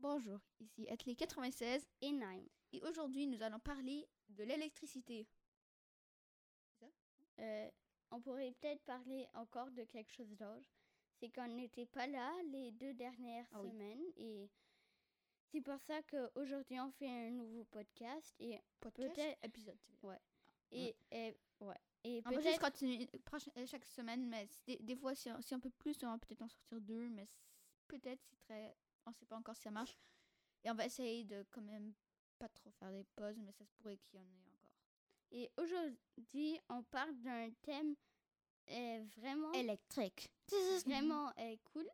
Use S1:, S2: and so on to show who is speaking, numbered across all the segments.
S1: Bonjour, ici Athlé 96
S2: et Nime.
S1: et aujourd'hui nous allons parler de l'électricité.
S2: Euh, on pourrait peut-être parler encore de quelque chose d'autre. C'est qu'on n'était pas là les deux dernières
S1: Ah oui.
S2: semaines et c'est pour ça qu'aujourd'hui on fait un nouveau podcast et
S1: Podcast,
S2: Peut-être-
S1: épisode. veux dire.
S2: et, et- ouais et
S1: On va juste continuer prochain- euh, chaque semaine, mais des, des fois, si on, si on peut plus, on va peut-être en sortir deux, mais peut-être c'est très. On sait pas encore si ça marche. Et on va essayer de quand même pas trop faire des pauses, mais ça se pourrait qu'il y en ait encore.
S2: et aujourd'hui on parle d'un thème euh, vraiment
S1: Électrique.
S2: vraiment euh, cool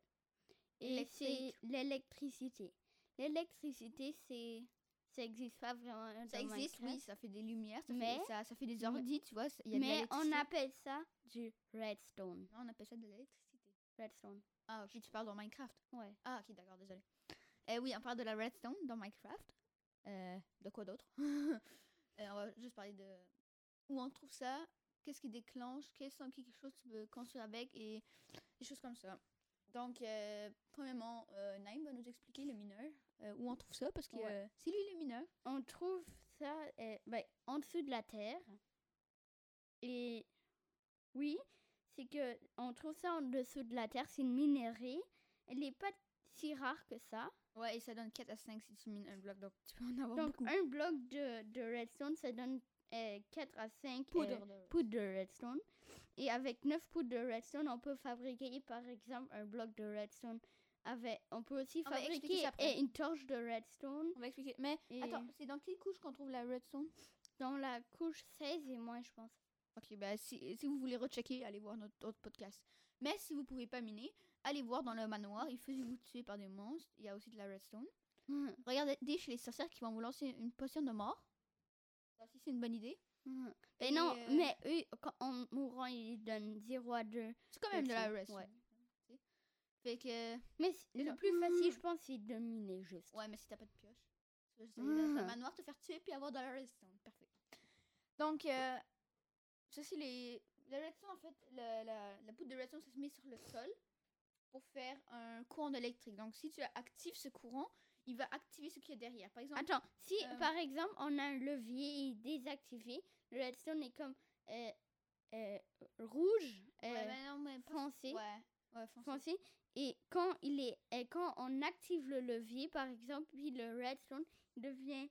S2: et c'est l'électricité. L'électricité c'est ça existe pas vraiment
S1: Ça existe, oui, ça fait des lumières, ça,
S2: Mais-
S1: fait, ça, ça fait des ordi, tu vois. y a
S2: mais on appelle ça du redstone.
S1: Non, on appelle ça de l'électricité.
S2: Redstone.
S1: Ah, ok, tu parles dans Minecraft.
S2: Ouais.
S1: Ah, ok, d'accord, désolé. Euh, oui, on parle de la redstone dans Minecraft. Euh, de quoi d'autre? Euh, On va juste parler de où on trouve ça, qu'est-ce qui déclenche, quels sont quelque chose que tu peux construire avec et des choses comme ça. Donc, euh, premièrement, euh, Naïm va nous expliquer le mineur, où on trouve ça, parce que
S2: Ouais.
S1: c'est lui le mineur.
S2: On trouve ça ben, en dessous de la terre. Et oui, c'est que on trouve ça en dessous de la terre. C'est une minerai. Elle n'est pas si rare que ça.
S1: Ouais, et ça donne 4 à 5 si tu mines un bloc, donc tu peux en avoir
S2: Donc,
S1: beaucoup.
S2: un bloc de, de redstone, ça donne euh, 4 à 5
S1: Poudre de-
S2: poudres de redstone. Et avec 9 poudres de redstone, on peut fabriquer, par exemple, un bloc de redstone. Avec, on peut aussi
S1: On
S2: fabriquer euh, une torche de redstone.
S1: On va expliquer. Mais
S2: Et
S1: attends, c'est dans quelle couche qu'on trouve la redstone?
S2: Dans la couche 16 et moins, je pense.
S1: Ok, bah si, si vous voulez rechecker, allez voir notre autre podcast. Mais si vous pouvez pas miner, allez voir dans le manoir, il faisait vous tuer par des monstres. Il y a aussi de la redstone. Regardez chez les sorcières qui vont vous lancer une potion de mort. Ça aussi, c'est une bonne idée. Et,
S2: Mais non,
S1: euh,
S2: mais eux, quand, en mourant, ils donnent 0 à 2.
S1: C'est quand même de la
S2: Redstone, ouais.
S1: Fait que.
S2: Mais le plus facile, je pense, c'est de miner juste.
S1: Ouais, mais si t'as pas de pioche. Tu vas juste aller dans
S2: Mhm.
S1: le manoir, te faire tuer puis avoir de la redstone. Parfait. Donc, euh, ça, c'est les. La redstone, en fait, la, la, la poudre de redstone, ça se met sur le sol pour faire un courant électrique. Donc, si tu actives ce courant, il va activer ce qu'il y a derrière. Par exemple,
S2: Attends, si
S1: Euh,
S2: par exemple on a un levier désactivé, le redstone est comme euh, euh, rouge,
S1: ouais, mais non, mais pas-
S2: foncé,
S1: Ouais, ouais, foncé.
S2: foncé, et quand il est, et quand on active le levier, par exemple, puis le redstone devient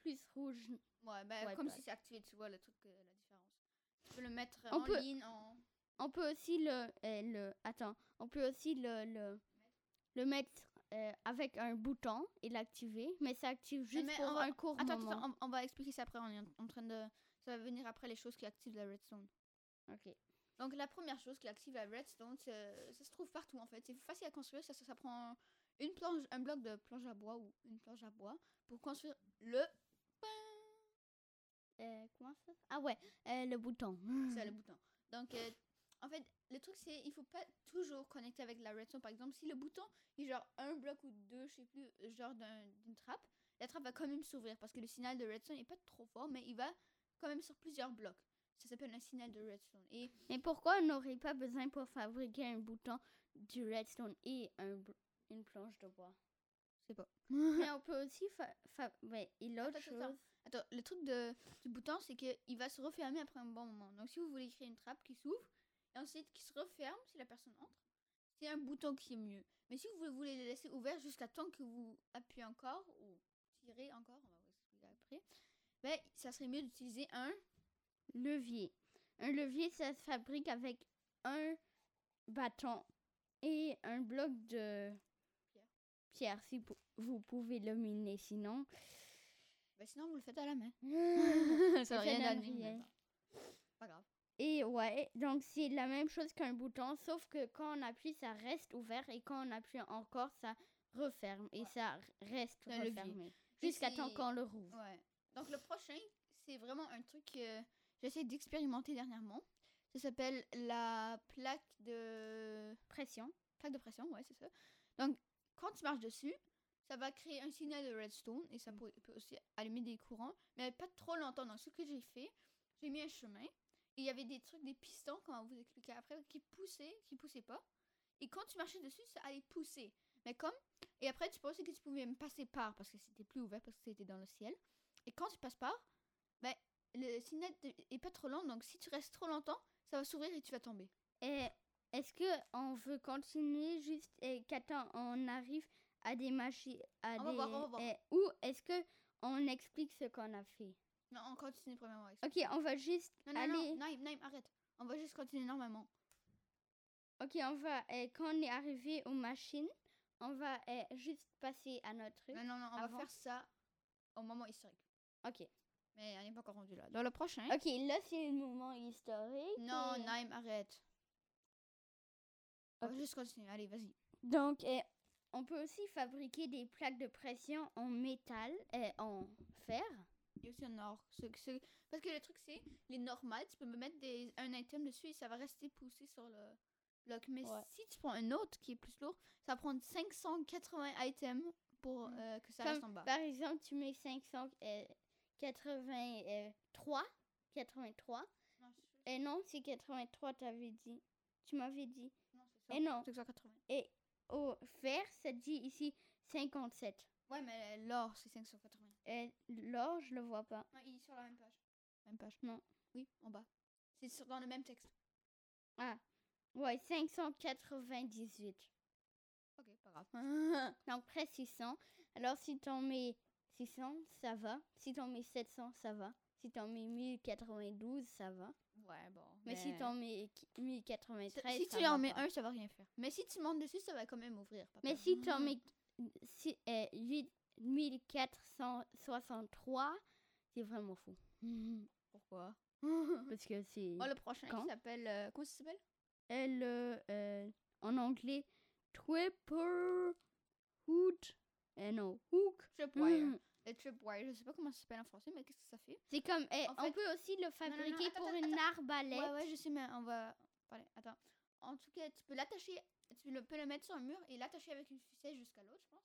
S2: plus rouge.
S1: Ouais, ben,
S2: Ouais,
S1: comme
S2: bah.
S1: si c'est activé, tu vois le truc. Tu peux le mettre
S2: On
S1: en
S2: peut-
S1: ligne, en.
S2: On peut aussi le, le attends, on peut aussi le, le, le mettre euh, avec un bouton et l'activer, mais ça active juste
S1: mais
S2: pour
S1: va-
S2: un court
S1: Attends,
S2: moment.
S1: attends, on, on va expliquer ça après. On est en, en train de. Ça va venir après les choses qui activent la redstone.
S2: Ok.
S1: Donc la première chose qui active la redstone, ça se trouve partout en fait. C'est facile à construire. Ça, ça, ça prend une planche, un bloc de planche à bois ou une planche à bois pour construire le.
S2: Euh, comment ça? Ah ouais, euh, le bouton.
S1: C'est le bouton. Donc euh, en fait, le truc c'est il faut pas toujours connecter avec la redstone. Par exemple, si le bouton est genre un bloc ou deux, je sais plus, genre d'un- d'une trappe, la trappe va quand même s'ouvrir parce que le signal de redstone est pas trop fort, mais il va quand même sur plusieurs blocs. Ça s'appelle un signal de redstone. Et
S2: Mais pourquoi on n'aurait pas besoin pour fabriquer un bouton du redstone et un, une planche de bois?
S1: Je sais pas.
S2: Mais on peut aussi fa- fa- ouais, et l'autre chose.
S1: Attends, le truc de, du bouton, c'est qu'il va se refermer après un bon moment. Donc, si vous voulez créer une trappe qui s'ouvre, et ensuite qui se referme si la personne entre, c'est un bouton qui est mieux. Mais si vous voulez le laisser ouvert jusqu'à temps que vous appuyez encore, ou tirez encore, on va vous après, ben, ça serait mieux d'utiliser un.
S2: levier. Un levier, ça se fabrique avec un bâton et un bloc de
S1: Pierre.
S2: pierre, si vous pouvez le miner. Sinon,
S1: Ben, sinon, vous le faites à la main.
S2: ça
S1: n'a rien bon. Pas grave.
S2: Et ouais, donc c'est la même chose qu'un bouton, sauf que quand on appuie, ça reste ouvert et quand on appuie encore, ça referme et
S1: Ouais.
S2: ça reste
S1: levier.
S2: refermé. Jusqu'à temps qu'on le rouvre.
S1: Ouais. Donc le prochain, c'est vraiment un truc que j'essaie d'expérimenter dernièrement. Ça s'appelle la plaque de
S2: Pression.
S1: plaque de pression, ouais, c'est ça. Donc quand tu marches dessus, ça va créer un signal de redstone et ça
S2: Mm.
S1: peut, aussi allumer des courants, mais pas trop longtemps. Donc ce que j'ai fait, j'ai mis un chemin et il y avait des trucs, des pistons, comment on va vous expliquer après, qui poussaient, qui poussaient pas. Et quand tu marchais dessus, ça allait pousser. Mais comme Et après, tu pensais que tu pouvais me passer par parce que c'était plus ouvert parce que c'était dans le ciel. Et quand tu passes par, ben, le signal est pas trop lent. Donc si tu restes trop longtemps, ça va s'ouvrir et tu vas tomber.
S2: Et est-ce que on veut continuer juste et qu'attends, on arrive à des machines, et- ou est-ce que on explique ce qu'on a fait?
S1: Non, on continue premièrement.
S2: Ok, on va juste
S1: Non, non,
S2: aller.
S1: non, Naïm, Naïm, arrête. On va juste continuer normalement.
S2: Ok, on va et quand on est arrivé aux machines, on va eh, juste passer à notre truc.
S1: Non, non, non, on
S2: Avant.
S1: va faire ça au moment historique.
S2: Ok.
S1: Mais on n'est pas encore rendu là. Dans le prochain.
S2: Ok, là c'est le moment historique.
S1: Non,
S2: et-
S1: Naïm, arrête. On va juste continuer. Allez, vas-y.
S2: Donc, eh, on peut aussi fabriquer des plaques de pression en métal et en fer.
S1: Il y a aussi un or. Ce- ce- Parce que le truc, c'est les normales, tu peux me mettre des... un item dessus et ça va rester poussé sur le bloc. Mais
S2: Ouais.
S1: si tu prends un autre qui est plus lourd, ça va prendre 580 items pour
S2: Mm.
S1: euh, que ça
S2: Comme,
S1: reste en bas.
S2: Par exemple, tu mets 583. 83.
S1: Non, c'est-
S2: Et non, c'est 83, t'avais dit. Tu m'avais dit.
S1: non, c'est ça.
S2: Et non.
S1: 580.
S2: Et au fer, ça dit ici 57.
S1: Ouais, mais l'or, c'est 580.
S2: Et l'or, je le vois pas.
S1: Non, il est sur la même page. Même page.
S2: Non.
S1: Oui, en bas. C'est sur- dans le même texte.
S2: Ah, ouais, 598.
S1: Ok, pas grave.
S2: Donc près 600. Alors si t'en mets 600, ça va. Si t'en mets 700, ça va. Si t'en mets 1092, ça va.
S1: Ouais, bon.
S2: Mais, si t'en mets qui- 1093,
S1: Si
S2: ça
S1: tu en mets
S2: pas.
S1: un, ça va rien faire. Mais si tu montes dessus, ça va quand même ouvrir. papa.
S2: Mais si t'en mets si, euh, 8 1463, c'est vraiment fou.
S1: Pourquoi?
S2: Parce que c'est
S1: Oh, le prochain,
S2: Quand?
S1: il s'appelle... euh, comment ça s'appelle?
S2: Elle, euh, euh, en anglais Tripper Hoot. Eh non, Hook.
S1: Tripwire.
S2: Mhm.
S1: Le tripwire, je sais pas comment ça s'appelle en français, mais qu'est-ce que ça fait?
S2: C'est comme, eh,
S1: En
S2: on peut aussi le
S1: non,
S2: fabriquer
S1: attends,
S2: pour
S1: attends,
S2: une arbalète.
S1: Ouais, ouais, je sais, mais on va parler. Attends. En tout cas, tu peux l'attacher, tu le- peux le mettre sur un mur et l'attacher avec une ficelle jusqu'à l'autre, je pense.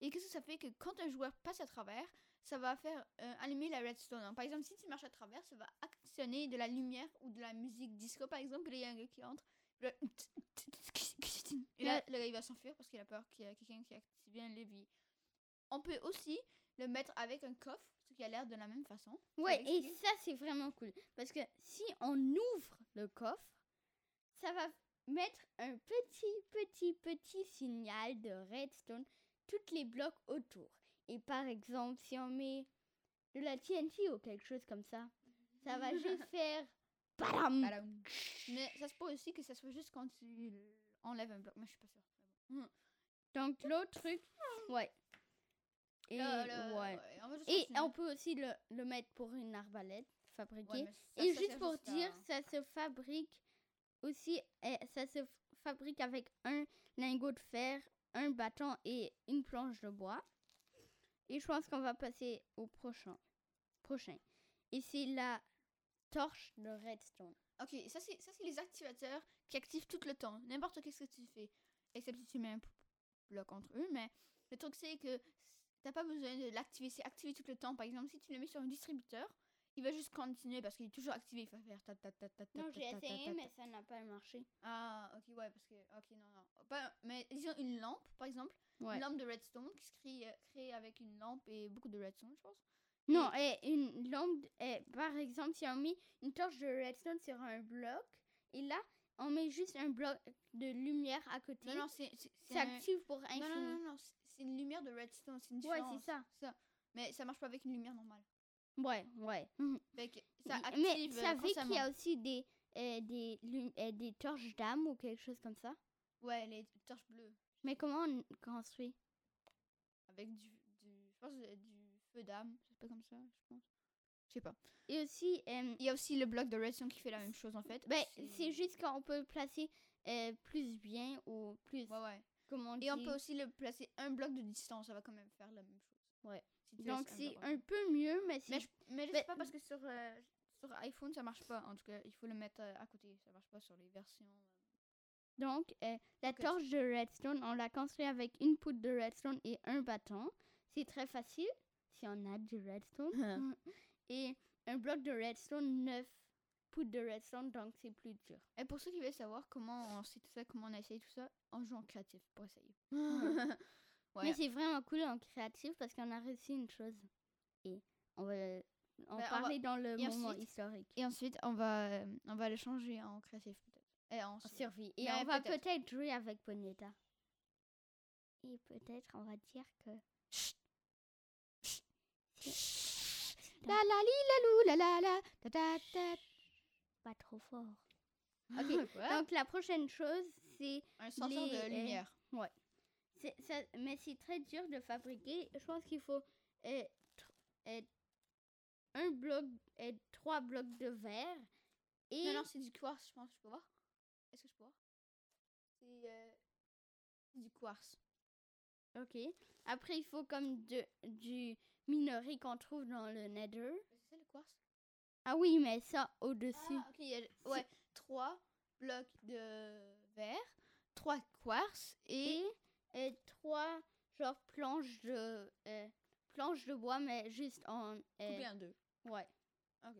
S1: Et qu'est-ce que ça fait que quand un joueur passe à travers, ça va faire euh, allumer la redstone? hein. Par exemple, si tu marches à travers, ça va actionner de la lumière ou de la musique disco, par exemple. Il y a un gars qui entre. Et là, le gars, il va s'enfuir parce qu'il a peur qu'il y a quelqu'un qui a activé un levier. On peut aussi le mettre avec un coffre, ce qui a l'air de la même façon.
S2: Ouais, et
S1: ce
S2: ça, c'est vraiment cool. Parce que si on ouvre le coffre, ça va mettre un petit, petit, petit signal de redstone toutes les blocs autour. Et par exemple, si on met de la TNT ou quelque chose comme ça, ça va juste faire...
S1: Badam. Mais ça se peut aussi que ça soit juste quand tu enlèves un bloc. Mais je suis pas sûre.
S2: Donc l'autre truc, ouais. Et,
S1: Là, là,
S2: ouais. Et on peut aussi le, le mettre pour une arbalète fabriquée.
S1: Ça,
S2: Et
S1: ça
S2: juste pour
S1: à-
S2: dire, ça se fabrique aussi, eh, ça se fabrique avec un lingot de fer, un bâton et une planche de bois. Et je pense qu'on va passer au prochain. Prochain. Et c'est la torche de redstone.
S1: Ok, ça c'est ça c'est les activateurs qui activent tout le temps. N'importe qu'est-ce que tu fais. Except si tu mets un bloc entre eux. Mais le truc c'est que t'as pas besoin de l'activer. C'est activé tout le temps. Par exemple, si tu le mets sur un distributeur, il va juste continuer parce qu'il est toujours activé. Il va faire ta ta ta ta ta
S2: Non,
S1: ta,
S2: j'ai essayé, mais ça n'a pas marché.
S1: Ah, ok, ouais, parce que. Ok, non, non. Pas- mais disons une lampe, par exemple.
S2: Ouais.
S1: Une lampe de redstone qui se crée, euh, crée avec une lampe et beaucoup de redstone, je pense.
S2: Non, et une lampe, eh, par exemple, si on met une torche de redstone sur un bloc, et là, on met juste un bloc de lumière à côté,
S1: Non, non, c'est. c'est-
S2: ça
S1: un-
S2: active pour
S1: Non,
S2: infini.
S1: non, non, non, c'est- c'est une lumière de redstone, c'est une
S2: Ouais,
S1: différence.
S2: c'est ça.
S1: ça. Mais ça marche pas avec une lumière normale.
S2: Ouais, ouais. Mhm.
S1: Fait que ça
S2: Mais
S1: active
S2: vous
S1: euh,
S2: savez qu'il y a aussi des, euh, des, lum- euh, des torches d'âme ou quelque chose comme ça?
S1: Ouais, les torches bleues.
S2: Mais comment on construit?
S1: Avec du. du je pense euh, du feu d'âme. C'est pas comme ça, je pense. Je sais pas.
S2: Et aussi, euh,
S1: Il y a aussi le bloc de redstone qui fait la même chose en fait.
S2: ben, c'est juste qu'on peut placer euh, plus bien ou plus,
S1: Ouais, ouais.
S2: Comment
S1: Et on peut aussi le placer un bloc de distance, ça va quand même faire la même chose.
S2: Ouais.
S1: Si
S2: Donc c'est un peu mieux, mais c'est
S1: Mais je, mais je sais pas parce que sur, euh, sur iPhone ça marche pas. En tout cas, il faut le mettre euh, à côté. Ça marche pas sur les versions. euh.
S2: Donc, la torche de redstone, on l'a construit avec une poudre de redstone et un bâton. C'est très facile si on a du redstone. et un bloc de redstone, neuf poudres de redstone, donc c'est plus dur.
S1: Et pour ceux qui veulent savoir comment on sait tout ça, comment on a essayé tout ça, on joue en créatif pour essayer. Ouais.
S2: Mais c'est vraiment cool en créatif parce qu'on a réussi une chose. Et on va en
S1: Ben, va-
S2: parler dans le
S1: et
S2: moment
S1: ensuite-
S2: historique.
S1: Et ensuite, on va, euh, on va le changer en créatif peut-être. Et en
S2: En
S1: survie.
S2: Et
S1: Mais
S2: on va
S1: peut-être.
S2: jouer avec Bonetta. Et peut-être on va dire que.
S1: La la li la lou la la la.
S2: Pas trop fort.
S1: Ok.
S2: Donc la prochaine chose, c'est
S1: un sensor
S2: les,
S1: de
S2: euh,
S1: lumière.
S2: Ça- mais c'est très dur de fabriquer. Je pense qu'il faut euh, euh, un bloc et trois blocs de verre. Et
S1: Non, non, c'est du quartz, je pense. Je peux voir Est-ce que je peux voir? C'est euh, c'est du quartz.
S2: ok. Après, il faut comme de, du minerai qu'on trouve dans le Nether.
S1: C'est ça le quartz
S2: Ah oui, mais ça au-dessus.
S1: Ah, ok. il y a- ouais, trois blocs de verre, trois quartz et.
S2: et, et trois genre planches de euh, planches de bois, mais juste en euh,
S1: Coupé en deux.
S2: ouais.
S1: Ok.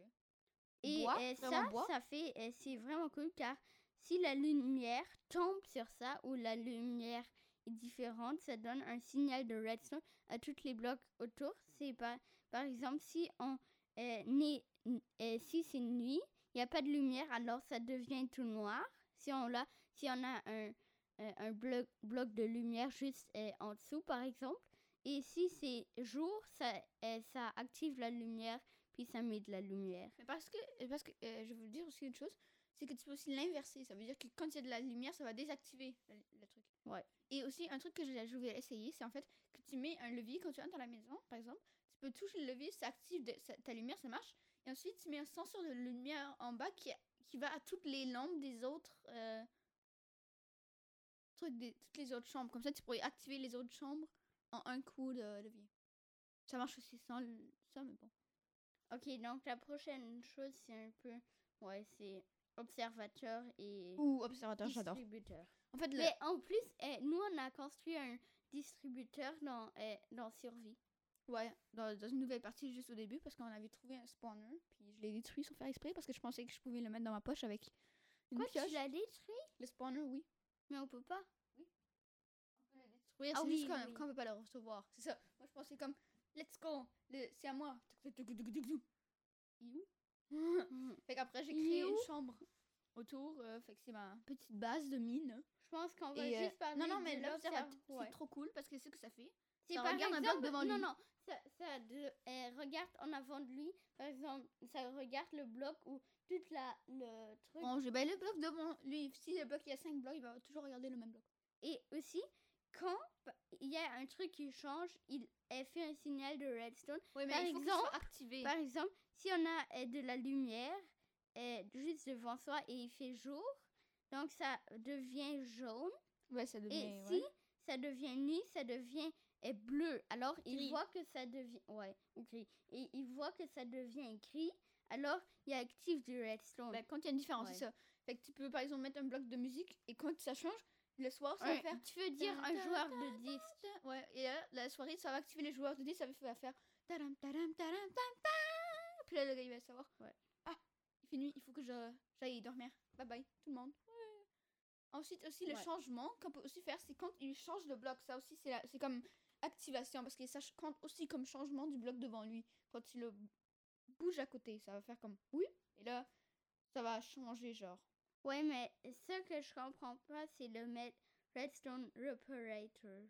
S2: Et
S1: Bois,
S2: euh, ça,
S1: bois?
S2: ça fait, c'est vraiment cool car si la lumière tombe sur ça ou la lumière est différente, ça donne un signal de redstone à tous les blocs autour. C'est par, par exemple si on euh, n'est- euh, si c'est nuit, il n'y a pas de lumière, alors ça devient tout noir. Si on l'a, si on a un, euh, un bloc, bloc de lumière juste euh, en dessous, par exemple. Et si c'est jour, ça, euh, ça active la lumière, puis ça met de la lumière.
S1: Mais parce que, parce que euh, je vais vous dire aussi une chose, c'est que tu peux aussi l'inverser. Ça veut dire que quand il y a de la lumière, ça va désactiver le, le truc.
S2: Ouais.
S1: Et aussi, un truc que je, je voulais essayer, c'est en fait que tu mets un levier quand tu entres dans la maison, par exemple. Tu peux toucher le levier, ça active de- ça- ta lumière, ça marche. Et ensuite, tu mets un sensor de lumière en bas qui, qui va à toutes les lampes des autres euh, trucs, des, toutes les autres chambres. Comme ça, tu pourrais activer les autres chambres en un coup de levier. Ça marche aussi sans le- ça, mais bon.
S2: Ok, donc la prochaine chose, c'est un peu. Ouais, c'est observateur et
S1: Ou observateur, j'adore.
S2: distributeur.
S1: En fait, le,
S2: Mais en plus, eh, nous, on a construit un distributeur dans, eh, dans Survie.
S1: Ouais, dans, dans une nouvelle partie juste au début parce qu'on avait trouvé un spawner, puis je l'ai détruit sans faire exprès parce que je pensais que je pouvais le mettre dans ma poche avec une
S2: Quoi,
S1: pioche.
S2: tu l'as détruit?
S1: Le spawner, oui.
S2: Mais on peut pas.
S1: On peut le détruire,
S2: Ah
S1: c'est
S2: oui,
S1: juste qu'on
S2: oui.
S1: qu'on peut pas le recevoir. C'est ça. Moi, je pensais comme, let's go, le- c'est à moi.
S2: Mhm.
S1: fait qu'après, j'ai créé une chambre autour, euh, fait que c'est ma petite base de mine.
S2: Je pense qu'on va
S1: Et, euh,
S2: juste parler
S1: non, non, mais
S2: ouais.
S1: c'est trop cool parce que c'est ce que ça fait.
S2: C'est par
S1: regarde un
S2: exemple,
S1: bloc devant
S2: non,
S1: lui.
S2: non, ça de, eh, regarde en avant de lui, par exemple, ça regarde le bloc ou toute la, le truc.
S1: Bon, j'ai ben, le bloc devant lui. Si le bloc, il y a 5 blocs, il va toujours regarder le même bloc.
S2: Et aussi, quand il y a un truc qui change, il elle fait un signal de redstone.
S1: Oui, mais
S2: Par
S1: il faut soit
S2: exemple-
S1: activé.
S2: Par exemple, si on a euh, de la lumière euh, juste devant soi et il fait jour, donc ça devient jaune.
S1: Ouais, ça devient.
S2: Et
S1: ouais.
S2: si ça devient nuit, ça devient euh, bleu. Alors il voit que ça devient ouais ou gris. Et il voit que ça devient gris. Alors il active du redstone.
S1: Ben, quand il y a une différence,
S2: Ouais.
S1: c'est ça. Fait que tu peux par exemple mettre un bloc de musique et quand ça change, le soir ça va faire.
S2: tu veux dire un joueur de 10
S1: Ouais, et là, la soirée ça va activer les joueurs de 10, ça va faire. Tadam. Puis là, le gars il va savoir.
S2: Ouais.
S1: Ah, il fait nuit, il faut que je- j'aille dormir. Bye bye, tout le monde. Ensuite, aussi, le
S2: Ouais.
S1: changement qu'on peut aussi faire, c'est quand il change de bloc. Ça aussi, c'est c'est comme activation parce que ça compte aussi comme changement du bloc devant lui. Quand tu le bouges à côté, ça va faire comme oui. Et là, ça va changer, genre.
S2: Ouais, mais ce que je comprends pas, c'est le mettre redstone reparator.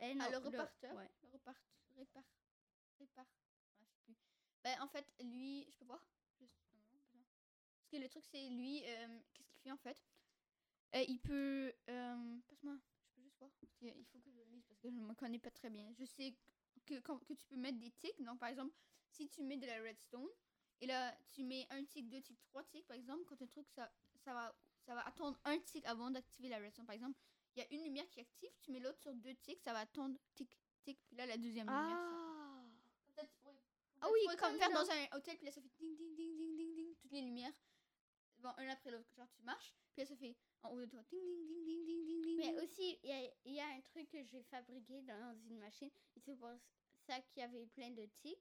S2: Eh non,
S1: ah, le reparteur?
S2: ouais.
S1: Le repart. Répar. Répar. Ouais, je sais plus. Ben, en fait, lui, je peux voir? Juste. Parce que le truc, c'est lui, euh, qu'est-ce qu'il fait en fait? Euh, Il peut. euh, Passe-moi, il faut que je le lise parce que je ne me connais pas très bien. Je sais que, quand- que tu peux mettre des ticks. Donc, par exemple, si tu mets de la redstone, et là, tu mets un tick, deux ticks, trois ticks, par exemple, quand un truc, ça, ça, va, ça va attendre un tick avant d'activer la redstone. Par exemple, il y a une lumière qui active, tu mets l'autre sur deux ticks, ça va attendre tic, tic, puis là, la deuxième lumière. ça- Comme ça, tu pourrais,
S2: Ah oui,
S1: comme faire
S2: dans-
S1: dans un hôtel, puis là, ça fait ding, ding, ding, ding, ding, ding, toutes les lumières. Bon, un après l'autre, genre tu marches, puis là, ça fait en haut de toi, ding, ding, ding, ding, ding, ding, ding.
S2: Mais aussi, il y a, il y a un truc que j'ai fabriqué dans une machine. Et c'est pour ça qu'il y avait plein de tics.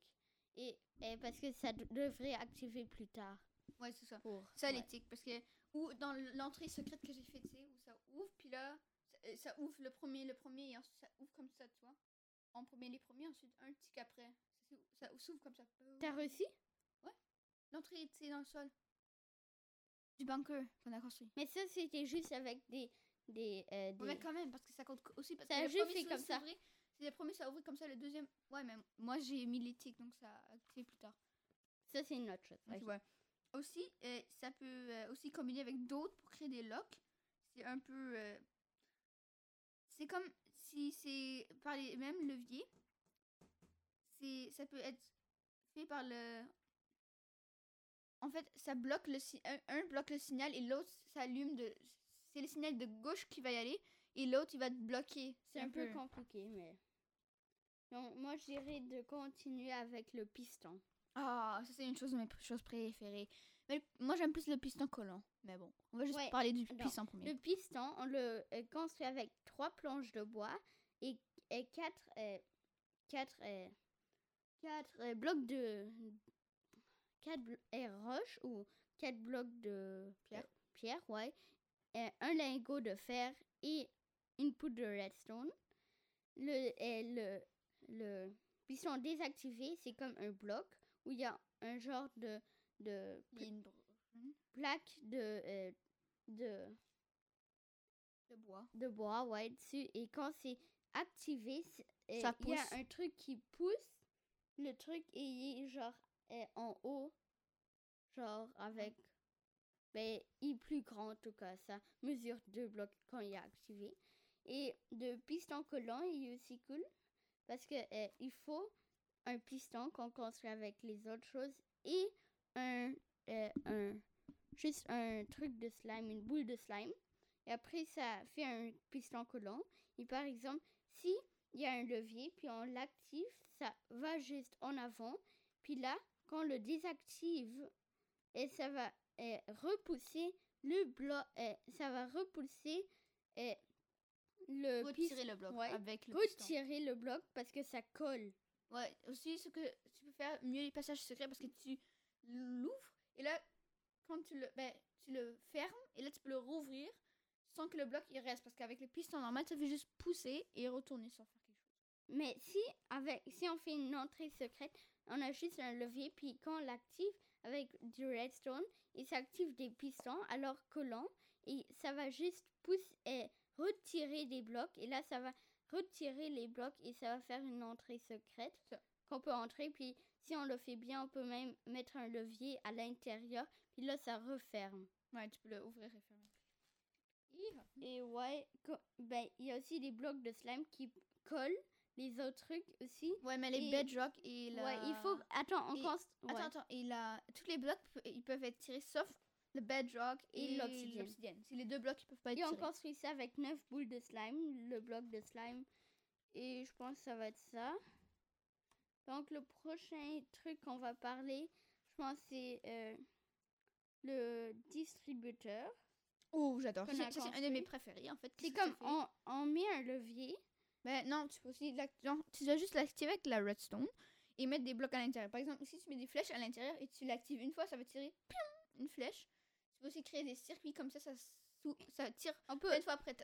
S2: Et, et parce que ça de- devrait activer plus tard.
S1: Ouais, c'est ça.
S2: Pour,
S1: Ça, les
S2: ouais.
S1: tics, parce que, ou dans l'entrée secrète que j'ai fait, tu sais, où ça ouvre, puis là, ça, euh, ça ouvre le premier, le premier, et ensuite ça ouvre comme ça, tu vois. premier, ensuite un tick après. Ça, ça s'ouvre comme ça.
S2: T'as réussi
S1: L'entrée, c'est dans le sol. Du bunker qu'on a construit.
S2: Mais ça, c'était juste avec des. des, euh,
S1: Ouais,
S2: des-
S1: mais quand même, parce que ça compte aussi. Parce
S2: Ça
S1: que
S2: a juste fait comme ça.
S1: C'est le premier, ça ouvrait comme ça. Le deuxième, ouais, mais moi j'ai mis les tics, donc ça a activé plus tard.
S2: Ça, c'est une autre chose.
S1: Ouais. Aussi, euh, ça peut euh, aussi combiner avec d'autres pour créer des locks. C'est un peu. euh, c'est comme si c'est par les mêmes leviers. C'est, ça peut être fait par le. En fait, ça bloque le si- un, un bloque le signal et l'autre s'allume de. C'est le signal de gauche qui va y aller et l'autre il va te bloquer.
S2: C'est un peu compliqué, mais. Donc, moi, je dirais de continuer avec le piston.
S1: Ah, ça c'est une chose de mes choses préférées. Mais moi j'aime plus le piston collant. Mais bon, on va juste
S2: Ouais,
S1: parler du piston premier.
S2: Le piston, on le euh, construit avec trois planches de bois et, et quatre, euh, quatre, euh, quatre euh, blocs de. Quatre blo- euh, roches ou quatre blocs de
S1: Pierre.
S2: pierre, ouais. Un lingot de fer et une poudre de redstone. Le, euh, le, le piston désactivé, c'est comme un bloc où il y a un genre de, de
S1: une br-
S2: plaque de, euh, de,
S1: de bois.
S2: de bois ouais, dessus. Et quand c'est activé, il y a un truc qui pousse le truc et il est genre euh, en haut, genre avec. Ben, il est plus grand en tout cas, ça mesure deux blocs quand il est activé. Et de piston collant, il est aussi cool parce que euh, il faut un piston qu'on construit avec les autres choses et un, euh, un juste un truc de slime, une boule de slime. Et après, ça fait un piston collant. Et par exemple, si il y a un levier, puis on l'active, ça va juste en avant. Puis là, quand on le désactive, et ça va euh, repousser le bloc, ça va repousser euh, le
S1: Retirer le bloc
S2: ouais.
S1: avec le.
S2: Retirer le bloc parce que ça colle.
S1: Ouais, aussi ce que tu peux faire mieux les passages secrets parce que tu l'ouvres et là quand tu le ben, tu le fermes et là tu peux le rouvrir sans que le bloc il reste parce qu'avec le piston normal ça fait juste pousser et retourner sans faire quelque chose.
S2: Mais si, avec, si on fait une entrée secrète, on a juste un levier, puis quand on l'active avec du redstone, il s'active des pistons alors collants, et ça va juste pousser et retirer des blocs, et là ça va retirer les blocs et ça va faire une entrée secrète qu'on peut entrer, puis si on le fait bien, on peut même mettre un levier à l'intérieur, puis là ça referme.
S1: Ouais, tu peux le ouvrir et fermer.
S2: Et ouais, ben il y a aussi des blocs de slime qui collent les autres trucs aussi.
S1: Ouais, mais les
S2: Et-
S1: bedrock et la...
S2: Ouais, il faut. Attends, on
S1: Et-
S2: const-
S1: Attends,
S2: ouais.
S1: attends, et la... tous les blocs, ils peuvent être tirés sauf le bedrock
S2: Et
S1: et,
S2: l'obsidienne.
S1: C'est les deux blocs qui peuvent pas être
S2: Et on
S1: tirés.
S2: construit ça avec 9 boules de slime, le bloc de slime. Et je pense que ça va être ça. Donc, le prochain truc qu'on va parler, je pense, c'est euh, le distributeur.
S1: Oh, j'adore. c'est un de mes préférés, en fait.
S2: C'est comme on, on met un levier.
S1: Ben non, tu peux aussi genre, tu dois juste l'activer avec la redstone et mettre des blocs à l'intérieur. Par exemple, ici tu mets des flèches à l'intérieur et tu l'actives une fois, ça va tirer pium, une flèche. Tu peux aussi créer des circuits comme ça, ça, ça tire
S2: On peut,
S1: de fois après.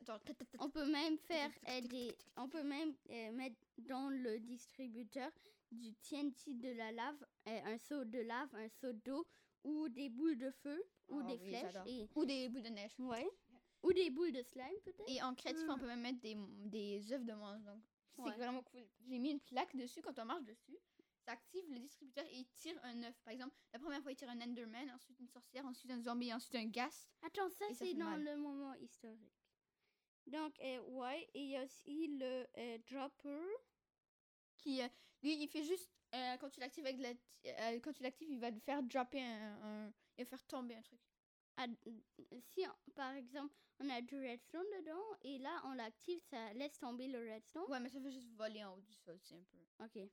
S2: On peut même faire euh, des. On peut même euh, mettre dans le distributeur du TNT de la lave, euh, un seau de lave, un seau d'eau ou des boules de feu ou
S1: Oh
S2: des
S1: oui,
S2: flèches. Et,
S1: Ou des boules de neige.
S2: ouais. Ou des boules de slime peut-être.
S1: Et en créatif,
S2: Mm.
S1: on peut même mettre des, des œufs de mange. Donc c'est
S2: Ouais.
S1: vraiment cool. J'ai mis une plaque dessus quand on marche dessus. Ça active le distributeur et il tire un œuf. Par exemple, la première fois il tire un Enderman, ensuite une sorcière, ensuite un zombie, ensuite un ghast.
S2: Attends, ça c'est dans
S1: mal.
S2: le moment historique. Donc, euh, ouais, et il y a aussi le euh, dropper.
S1: qui euh, lui il fait juste euh, quand tu l'actives avec la quand tu l'actives il va te faire dropper un, un- il va faire tomber un truc
S2: Ah, si, on- par exemple, on a du redstone dedans et là on l'active, ça laisse tomber le redstone.
S1: ouais mais ça fait juste voler en haut du sol c'est un peu
S2: Ok.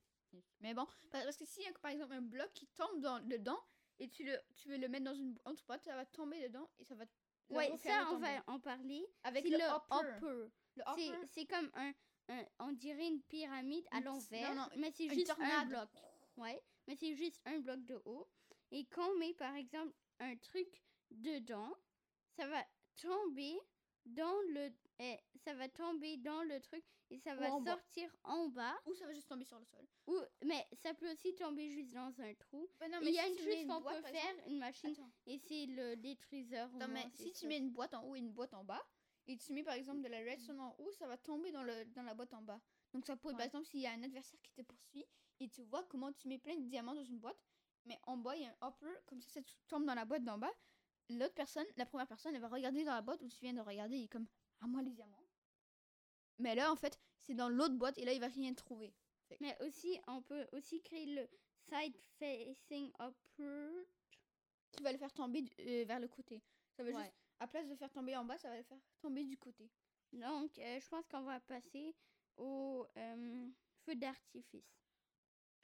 S1: mais bon par- parce que si y a, par exemple un bloc qui tombe dans, dedans et tu le tu veux le mettre dans une entrepôt ça va tomber dedans et ça va
S2: Ouais, ça on va en parler.
S1: avec le,
S2: le
S1: hopper,
S2: hopper.
S1: le
S2: C'est-
S1: hopper
S2: C'est comme un, un- on dirait une pyramide à l'envers,
S1: non, non,
S2: mais c'est juste un bloc. Ouais, mais c'est juste un bloc de haut. Et quand on met par exemple un truc dedans, ça va tomber dans le eh, ça va tomber dans le truc et ça va
S1: en bas.
S2: sortir en bas.
S1: Ou ça va juste tomber sur le sol.
S2: Ou, mais ça peut aussi tomber juste dans un trou.
S1: Non,
S2: Et Il y a
S1: si
S2: une chose qu'on peut faire,
S1: exemple-
S2: une machine,
S1: Attends.
S2: et c'est le détruiseur.
S1: Non, mais si tu mets une boîte en haut et une boîte en bas, et tu mets par exemple de la redstone en haut, ça va tomber dans, le, dans la boîte en bas. Donc ça pourrait, par exemple, s'il y a un adversaire qui te poursuit, et tu vois comment tu mets plein de diamants dans une boîte, mais en bas, il y a un hopper, comme ça, ça tombe dans la boîte d'en bas. L'autre personne, la première personne, elle va regarder dans la boîte où tu viens de regarder, et est comme, à moi les diamants. Mais là, en fait, c'est dans l'autre boîte, et là, il va rien trouver.
S2: Mais aussi, on peut aussi créer le side facing upward.
S1: Qui va le faire tomber euh, vers le côté. Ça va
S2: Ouais.
S1: juste, à place de faire tomber en bas, ça va le faire tomber du côté.
S2: Donc, euh, je pense qu'on va passer au euh, feu d'artifice.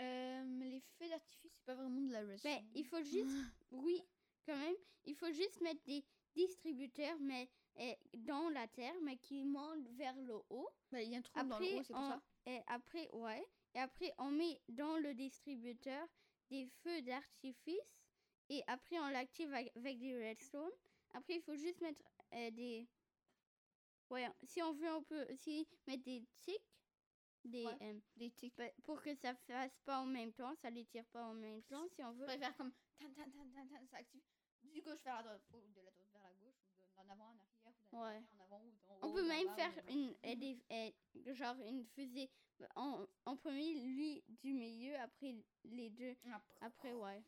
S1: Euh, les feux d'artifice, c'est pas vraiment de la redstone.
S2: Mais il faut juste, oui, quand même, il faut juste mettre des distributeurs, mais euh, dans la terre, mais qui montent vers le haut.
S1: Bah, il y a un trou dans le
S2: Après,
S1: haut, c'est pour
S2: on,
S1: ça.
S2: et après, ouais, et après, on met dans le distributeur des feux d'artifice, et après, on l'active avec, des redstone. Après, il faut juste mettre euh, des, ouais, si on veut, on peut aussi mettre des tics, des,
S1: Ouais.
S2: euh,
S1: Des tics.
S2: bah, pour que ça fasse pas en même temps, ça les tire pas en même temps, si on veut.
S1: pourrais faire comme tan, tan, tan, tan, tan, ça active du gauche vers la droite, ou de la droite vers la gauche, ou de- d'en avant en arrière, ou d'en
S2: Ouais.
S1: en avant, ou d'en
S2: On
S1: haut,
S2: peut
S1: d'en
S2: même
S1: bas,
S2: faire une, des, genre une fusée en, en premier, lui du milieu, après les deux.
S1: Après,
S2: Après, ouais.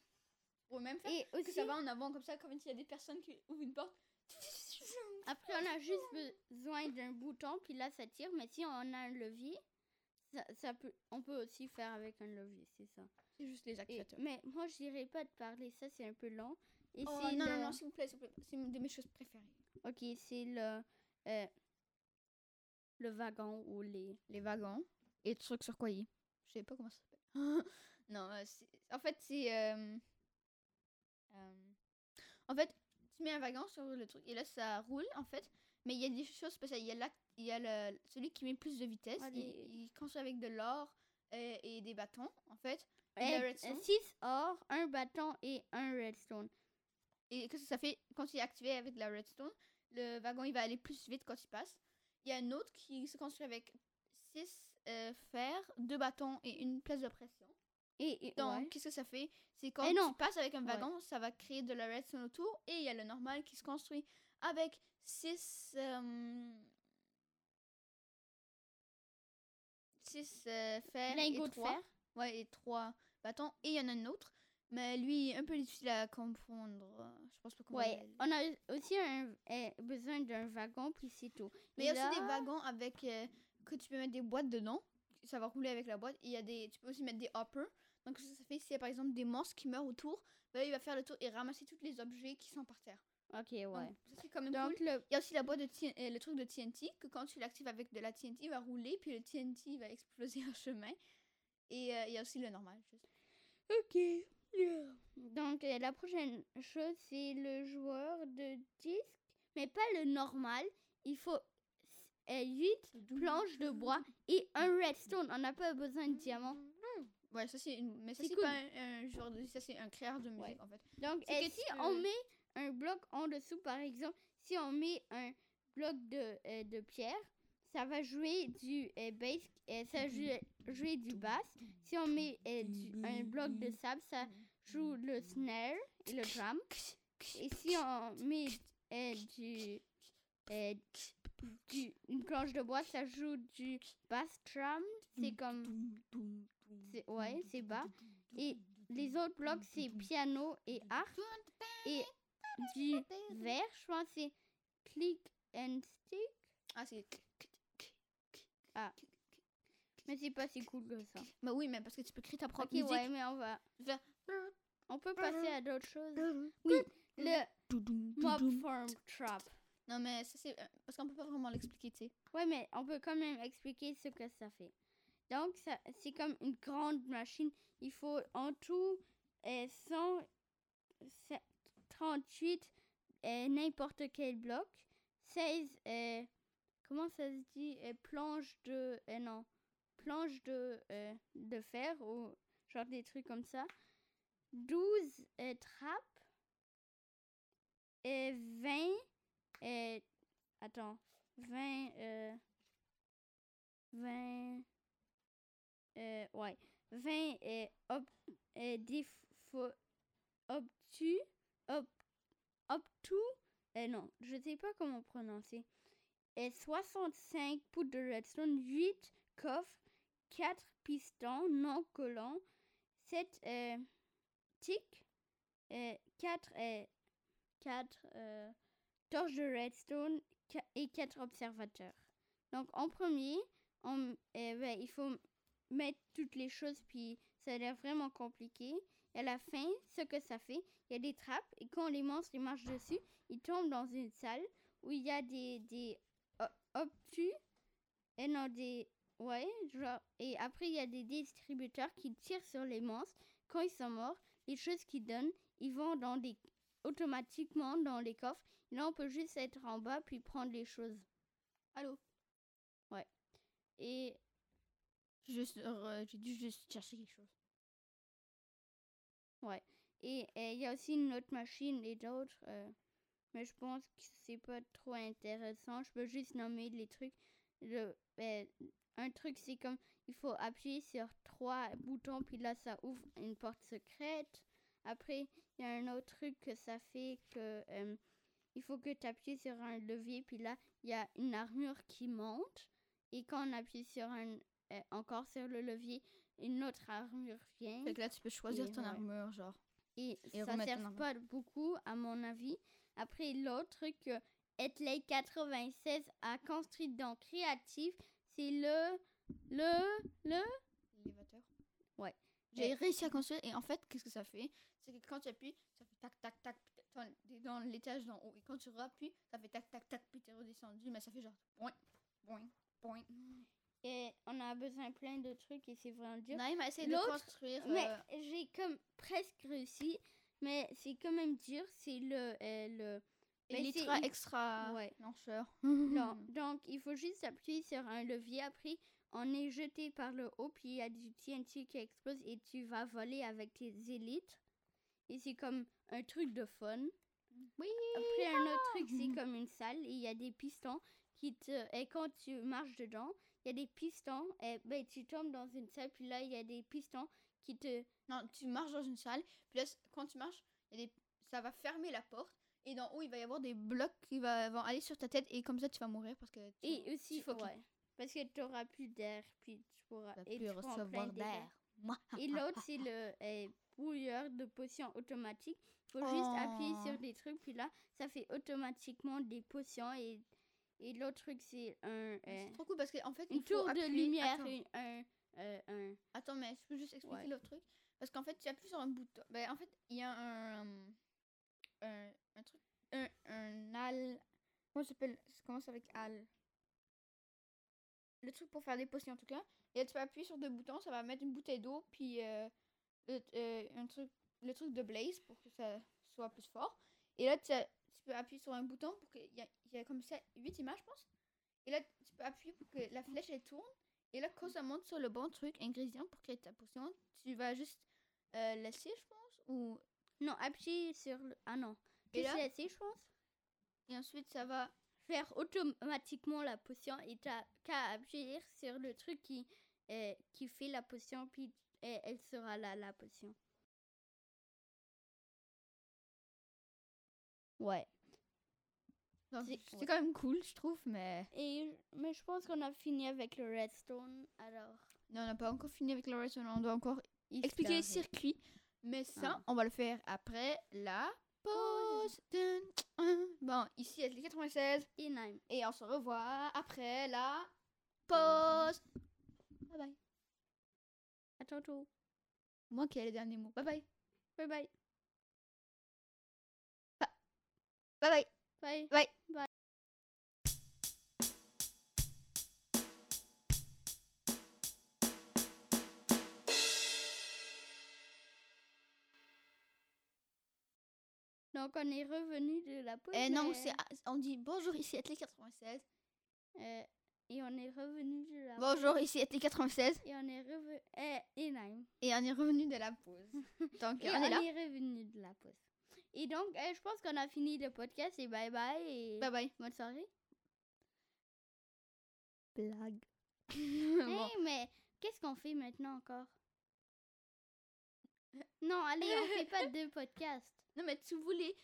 S1: on même faire
S2: Et
S1: que
S2: aussi,
S1: ça va en avant comme ça, comme s'il y a des personnes qui ouvrent une porte.
S2: après, on a juste besoin d'un bouton, puis là, ça tire. Mais si on a un levier, ça, ça peut, on peut aussi faire avec un levier, c'est ça.
S1: C'est juste les
S2: Et-
S1: activateurs.
S2: mais moi, je dirais pas de parler, ça, c'est un peu long. Et
S1: Oh, non,
S2: le-
S1: non, non, s'il vous plaît, s'il vous plaît. C'est une de mes choses préférées.
S2: Ok, c'est le, euh, le wagon ou les...
S1: Les wagons et le truc sur quoi il est? Je sais pas comment ça s'appelle. non, euh, en fait, c'est. euh, euh, en fait, tu mets un wagon sur le truc et là, ça roule, en fait. Mais il y a des choses spéciales. Il y a, la- il y a le- celui qui met plus de vitesse.
S2: Ah,
S1: il,
S2: les-
S1: il construit avec de l'or et des bâtons, en fait. Et de la
S2: Euh,
S1: redstone.
S2: 6 or, un bâton et un redstone.
S1: Et qu'est-ce que ça fait quand il est activé avec de la redstone? Le wagon il va aller plus vite quand il passe. Il y a un autre qui se construit avec 6 fers, 2 bâtons et une place de pression.
S2: Et, et-
S1: Donc,
S2: ouais.
S1: qu'est-ce que ça fait? C'est quand
S2: Eh non.
S1: tu passes avec un
S2: Ouais.
S1: wagon, ça va créer de la redstone autour. Et il y a le normal qui se construit avec 6 6 fers
S2: lingots
S1: et
S2: de
S1: 3.
S2: fer.
S1: Ouais, et 3 bâtons. Et il y en a un autre. Mais lui, un peu difficile à comprendre. Je pense pas qu'on va
S2: Ouais, on a aussi un, besoin d'un wagon, puis c'est tout.
S1: Mais il y a aussi des wagons avec euh, que tu peux mettre des boîtes dedans. Ça va rouler avec la boîte. Et il y a des, tu peux aussi mettre des hoppers. Donc ça, fait s'il y a par exemple des monstres qui meurent autour, ben, il va faire le tour et ramasser tous les objets qui sont par terre.
S2: Ok,
S1: Donc,
S2: ouais.
S1: ça c'est quand même
S2: Donc,
S1: cool.
S2: le,
S1: Il y a aussi la boîte de TN euh, le truc de TNT que quand tu l'actives avec de la TNT, il va rouler puis le TNT va exploser en chemin. Et euh, il y a aussi le normal. juste.
S2: Ok. Donc, euh, la prochaine chose, c'est le joueur de disque, mais pas le normal. Il faut 8 planches de bois et un redstone. On n'a pas besoin de diamants.
S1: Ouais, ça c'est une... mais ça
S2: C'est cool.
S1: pas un, un joueur de ça c'est un créateur de musique
S2: Ouais.
S1: en fait.
S2: Donc,
S1: C'est
S2: euh,
S1: que
S2: si on met un bloc en dessous, par exemple, si on met un bloc de, euh, de pierre, ça va jouer du euh, bass, et ça va jouer, du bass. Si on met euh, du- un bloc de sable, ça joue le snare et le drum. Et si on met euh, du, euh, du- une planche de bois, ça joue du bass drum. C'est comme, c'est- ouais, c'est bas. Et les autres blocs, c'est piano et harpe. Et du verre, je pense, c'est click and stick.
S1: Ah c'est
S2: Mais c'est pas si cool que ça.
S1: Bah oui, mais parce que tu peux créer ta propre
S2: Ok,
S1: musique.
S2: ouais, mais on va.
S1: Faire-
S2: On peut passer à d'autres choses.
S1: Oui.
S2: Le mob farm trap.
S1: Non, mais ça, c'est. euh, Parce qu'on peut pas vraiment l'expliquer, tu sais.
S2: Ouais, mais on peut quand même expliquer ce que ça fait. Donc, ça, c'est comme une grande machine. Il faut en tout euh, 138 euh, n'importe quel bloc. 16, euh, comment ça se dit, euh, planches de, euh, non, planches de, euh, de fer ou genre des trucs comme ça. 12 euh, trappes. Et 20, euh, attends, 20, euh, 20, euh, ouais, 20 est ob, est défaut, obtus, ob, obtus, euh, non, je sais pas comment prononcer, et 65 poudres de redstone, 8 coffres, 4 pistons non collants, 7 euh, tics, euh, 4, euh, 4 euh, torches de redstone et 4 observateurs. Donc en premier, eh ben, il faut mettre toutes les choses, puis ça a l'air vraiment compliqué. Et à la fin, ce que ça fait, il y a des trappes, et quand les monstres marchent dessus, ils tombent dans une salle où il y a des, des o- obtus, et non des... Ouais, genre... Et après, il y a des distributeurs qui tirent sur les monstres. Quand ils sont morts, les choses qu'ils donnent, ils vont dans des... automatiquement dans les coffres. Et là, on peut juste être en bas, puis prendre les choses.
S1: Allô?
S2: Et
S1: Juste, euh, J'ai dû juste chercher quelque chose.
S2: Et euh, il y a aussi une autre machine et d'autres. euh, mais je pense que c'est pas trop intéressant. Je peux juste nommer les trucs. Le, euh, un truc, c'est comme il faut appuyer sur trois boutons, puis là, ça ouvre une porte secrète. Après, il y a un autre truc que ça fait que euh, il faut que tu appuies sur un levier, puis là, il y a une armure qui monte. Et quand on appuie sur un, euh, encore sur le levier, une autre armure vient.
S1: Fait que là, tu peux choisir
S2: Et
S1: ton
S2: ouais.
S1: armure, genre.
S2: Et,
S1: Et
S2: ça sert pas beaucoup, à mon avis. Après, l'autre truc que Etley 96 a construit dans Créatif, c'est le. Le. Le.
S1: L'élévateur.
S2: Ouais.
S1: J'ai réussi à construire et en fait, qu'est-ce que ça fait? C'est que quand tu appuies, ça fait tac tac tac. t'es- dans l'étage d'en haut et quand tu rappuies, ça fait tac tac tac puis t'es redescendu, mais ça fait genre point point point.
S2: Et on a besoin plein de trucs et c'est vraiment dur.
S1: Naïm a essayé de construire.
S2: Mais
S1: euh,
S2: j'ai comme presque réussi, mais c'est quand même dur. C'est le. euh, le mais
S1: extra
S2: Ouais.
S1: lanceur.
S2: Non, donc il faut juste appuyer sur un levier. Après, on est jeté par le haut, puis il y a du TNT qui explose et tu vas voler avec tes élites. Et c'est comme un truc de fun.
S1: Oui.
S2: Après, un autre truc, c'est comme une salle et il y a des pistons qui te. Et quand tu marches dedans, il y a des pistons. Et ben, tu tombes dans une salle, puis là, il y a des pistons qui te.
S1: Non, tu marches dans une salle, puis là, quand tu marches, il y a des... ça va fermer la porte. Et d'en haut, il va y avoir des blocs qui vont aller sur ta tête et comme ça, tu vas mourir parce que tu
S2: Et aussi,
S1: suffoquer.
S2: ouais. Parce que tu n'auras plus d'air, puis tu pourras. et
S1: plus
S2: tu
S1: recevoir
S2: de
S1: d'air.
S2: Et l'autre, c'est le brouilleur de potions automatique. Il faut juste appuyer
S1: Oh.
S2: sur des trucs, puis là, ça fait automatiquement des potions. Et, et l'autre truc, c'est un,
S1: C'est trop cool parce qu'en fait,
S2: une
S1: il faut
S2: tour de
S1: appuyer-
S2: lumière.
S1: Attends.
S2: un, euh, un,
S1: Attends, mais je peux juste expliquer
S2: Ouais.
S1: l'autre truc? Parce qu'en fait, tu appuies sur un bouton. Ben, en fait, il y a un, un, un truc. Un, al. Comment ça s'appelle Ça commence avec al. Le truc pour faire des potions en tout cas. Et là, tu peux appuyer sur deux boutons, ça va mettre une bouteille d'eau, puis euh, le, euh, un truc, le truc de blaze pour que ça soit plus fort. Et là, tu, peux appuyer sur un bouton pour qu'il y, y a comme ça 8 images, je pense. Et là, tu peux appuyer pour que la flèche elle tourne. Et là, quand ça monte sur le bon truc, ingrédient pour créer ta potion, tu vas juste euh, laisser, je pense. Ou...
S2: non, appuyer sur le. Ah non.
S1: Et
S2: je pense?
S1: Ensuite, ça va.
S2: Faire automatiquement la potion et t'as qu'à appuyer sur le truc qui, euh, qui fait la potion, puis euh, elle sera là, la potion. Ouais. C'est- ouais.
S1: quand même cool, je trouve, mais.
S2: Et, mais je pense qu'on a fini avec le redstone, alors...
S1: Non, on n'a pas encore fini avec le reste, on doit encore expliquer les circuits. Mais ça,
S2: Ah.
S1: on va le faire après la pause. Bon, ici, à 96.
S2: Et.
S1: Et on se revoit après la pause. Bye bye.
S2: À tantôt.
S1: Moi qui ai les derniers mots. Bye bye.
S2: Bye bye.
S1: Bye bye.
S2: Bye.
S1: Bye.
S2: Bye. Donc on est revenu de la pause.
S1: Eh non,
S2: mais-
S1: c'est on dit bonjour ici à 96.
S2: Euh, et on est revenu de la
S1: Bonjour ici à 96
S2: Et on est revenu. Eh, et
S1: et on est revenu de la pause. Donc
S2: Et
S1: on est là.
S2: revenu de la pause. Et donc, eh, je pense qu'on a fini le podcast et bye bye et
S1: Bye bye.
S2: bonne soirée.
S1: Blague.
S2: Hey,
S1: Bon.
S2: mais qu'est-ce qu'on fait maintenant encore? Non, allez, on fait pas deux podcasts.
S1: Non, mais tu voulais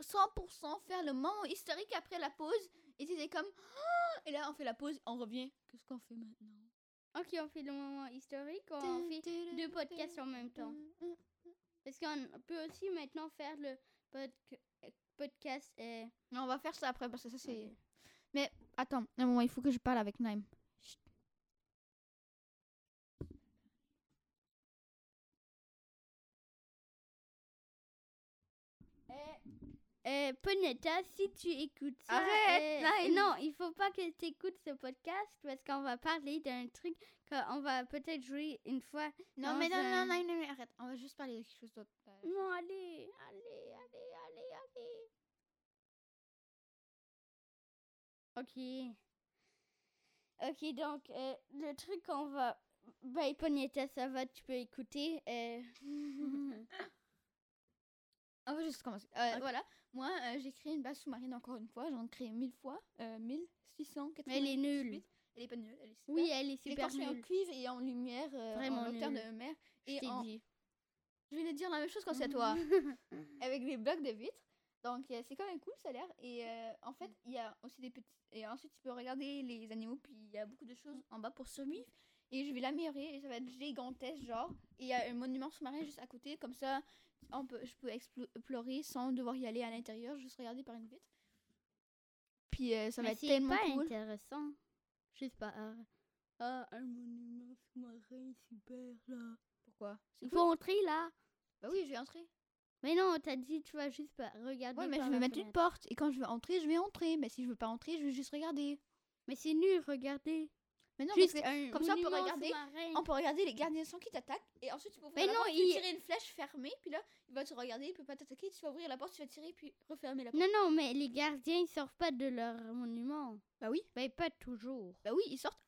S1: 100% faire le moment historique après la pause. Et tu étais comme. Ah Et là, on fait la pause, on revient. Qu'est-ce qu'on fait maintenant?
S2: Ok, on fait le moment historique on fait deux podcasts en même temps Parce qu'on peut aussi maintenant faire le podca- podcast.
S1: Non, on va faire ça après parce que ça, c'est. Mais attends, un moment, il faut que je parle avec Naim.
S2: Euh, Ponetta, si tu écoutes ça.
S1: Arrête,
S2: euh. Non, il faut pas que tu écoutes ce podcast parce qu'on va parler d'un truc qu'on va peut-être jouer une fois.
S1: Non, mais non,
S2: un-
S1: non, non, non, non, arrête. On va juste parler de quelque chose d'autre. Euh,
S2: Non, allez, allez, allez, allez, allez. Ok. Ok, donc, euh, le truc qu'on va... Ben, Ponetta, ça va, tu peux écouter.
S1: On va juste commencer. Euh. Voilà, moi, euh, j'ai créé une base sous-marine encore une fois. J'en ai créé mille fois. Euh, 1698.
S2: Elle est nulle.
S1: Elle est pas nulle, elle est super.
S2: Oui, elle est
S1: Elle est
S2: super
S1: en cuivre et en lumière, euh,
S2: Vraiment
S1: en hauteur de mer.
S2: Je
S1: Et en...
S2: dit.
S1: Je vais dire la même chose quand c'est toi. avec des blocs de vitres. Donc euh, c'est quand même cool, ça a l'air. Et euh, en fait, il y a aussi des petits. Et ensuite, tu peux regarder les animaux, puis il y a beaucoup de choses en bas pour survivre. Et je vais l'améliorer et ça va être gigantesque, genre. Et il y a un monument sous-marin juste à côté, comme ça, on peut, je peux explo- explorer sans devoir y aller à l'intérieur, juste regarder par une vitre. Puis euh, ça va être tellement
S2: pas
S1: cool.
S2: intéressant. Juste pas... ah, Ah, un monument sous-marin super, là.
S1: Pourquoi?
S2: Il
S1: cool.
S2: faut entrer, là.
S1: Bah oui, je vais entrer.
S2: Mais non, t'as dit tu vas juste pas regarder
S1: Ouais, mais je vais mettre une porte. Et quand je veux entrer, je vais entrer. Mais si je veux pas entrer, je vais juste regarder.
S2: Mais c'est nul, regardez.
S1: Mais non,
S2: juste
S1: parce que
S2: un
S1: comme ça, on peut regarder- on peut regarder les gardiens sans qui t'attaquent. Et ensuite, tu peux ouvrir
S2: Mais
S1: la
S2: non,
S1: porte,
S2: il-
S1: tirer une flèche fermée. Puis là, il va te regarder, il peut pas t'attaquer. Tu vas ouvrir la porte, tu vas tirer, puis refermer la porte.
S2: Non, non, mais les gardiens, ils sortent pas de leur monument.
S1: Bah oui,
S2: Ben, pas toujours.
S1: bah oui, ils sortent.